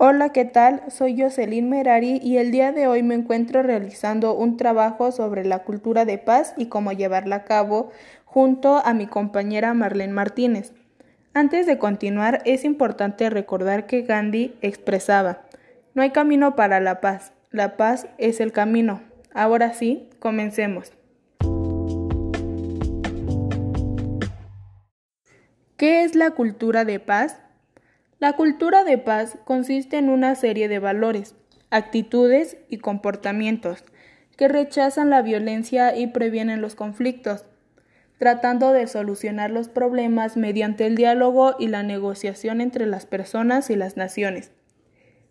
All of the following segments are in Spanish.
Hola, ¿qué tal? Soy Jocelyn Merari y el día de hoy me encuentro realizando un trabajo sobre la cultura de paz y cómo llevarla a cabo junto a mi compañera Marlene Martínez. Antes de continuar, es importante recordar que Gandhi expresaba, no hay camino para la paz, la paz es el camino. Ahora sí, comencemos. ¿Qué es la cultura de paz? La cultura de paz consiste en una serie de valores, actitudes y comportamientos que rechazan la violencia y previenen los conflictos, tratando de solucionar los problemas mediante el diálogo y la negociación entre las personas y las naciones,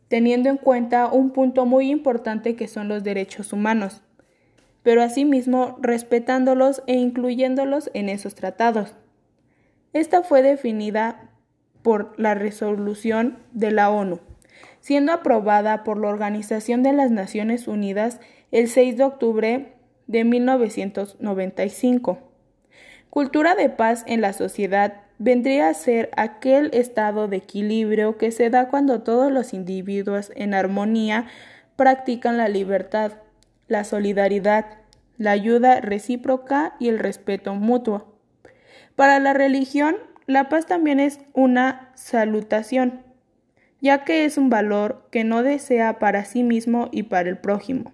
teniendo en cuenta un punto muy importante que son los derechos humanos, pero asimismo respetándolos e incluyéndolos en esos tratados. Esta fue definida por la resolución de la ONU, siendo aprobada por la Organización de las Naciones Unidas el 6 de octubre de 1995. Cultura de paz en la sociedad vendría a ser aquel estado de equilibrio que se da cuando todos los individuos en armonía practican la libertad, la solidaridad, la ayuda recíproca y el respeto mutuo. Para la religión, la paz también es una salutación, ya que es un valor que no desea para sí mismo y para el prójimo.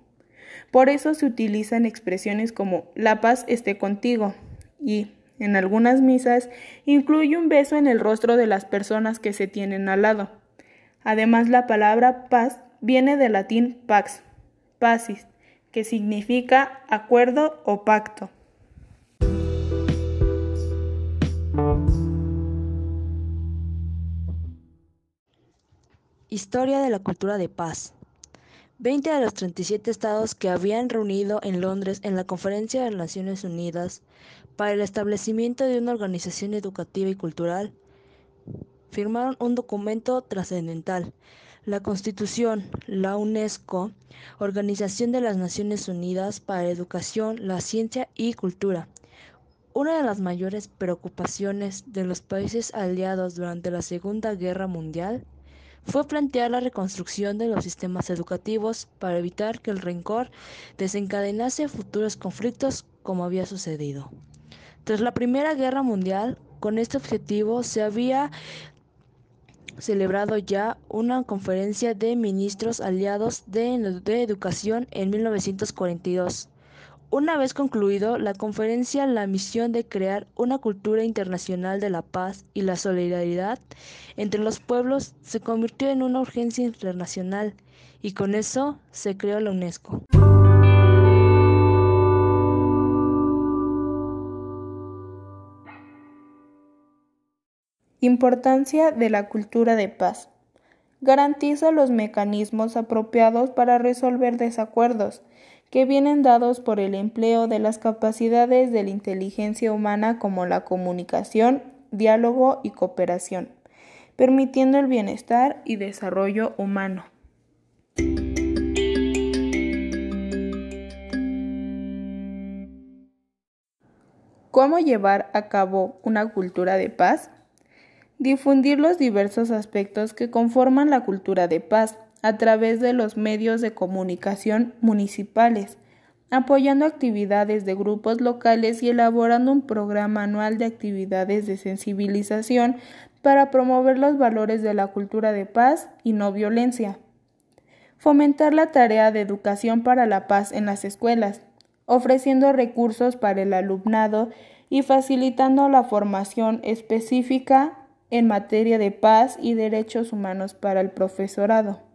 Por eso se utilizan expresiones como la paz esté contigo y, en algunas misas, incluye un beso en el rostro de las personas que se tienen al lado. Además, la palabra paz viene del latín pax, pacis, que significa acuerdo o pacto. Historia de la cultura de paz. Veinte de los 37 estados que habían reunido en Londres en la Conferencia de las Naciones Unidas para el establecimiento de una organización educativa y cultural firmaron un documento trascendental, la Constitución, la UNESCO, Organización de las Naciones Unidas para la Educación, la Ciencia y Cultura. Una de las mayores preocupaciones de los países aliados durante la Segunda Guerra Mundial fue plantear la reconstrucción de los sistemas educativos para evitar que el rencor desencadenase futuros conflictos como había sucedido. Tras la Primera Guerra Mundial, con este objetivo se había celebrado ya una conferencia de ministros aliados de, educación en 1942 una vez concluido la conferencia, la misión de crear una cultura internacional de la paz y la solidaridad entre los pueblos se convirtió en una urgencia internacional y con eso se creó la UNESCO. Importancia de la cultura de paz. Garantiza los mecanismos apropiados para resolver desacuerdos que vienen dados por el empleo de las capacidades de la inteligencia humana como la comunicación, diálogo y cooperación, permitiendo el bienestar y desarrollo humano. ¿Cómo llevar a cabo una cultura de paz? Difundir los diversos aspectos que conforman la cultura de paz, a través de los medios de comunicación municipales, apoyando actividades de grupos locales y elaborando un programa anual de actividades de sensibilización para promover los valores de la cultura de paz y no violencia. Fomentar la tarea de educación para la paz en las escuelas, ofreciendo recursos para el alumnado y facilitando la formación específica en materia de paz y derechos humanos para el profesorado.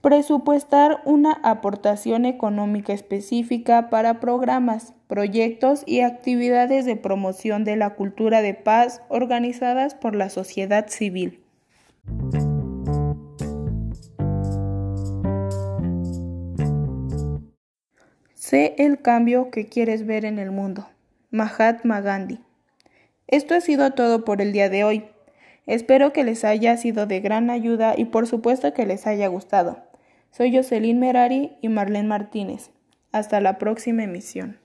Presupuestar una aportación económica específica para programas, proyectos y actividades de promoción de la cultura de paz organizadas por la sociedad civil. Sé el cambio que quieres ver en el mundo. Mahatma Gandhi. Esto ha sido todo por el día de hoy. Espero que les haya sido de gran ayuda y por supuesto que les haya gustado. Soy Jocelyn Merari y Marlene Martínez. Hasta la próxima emisión.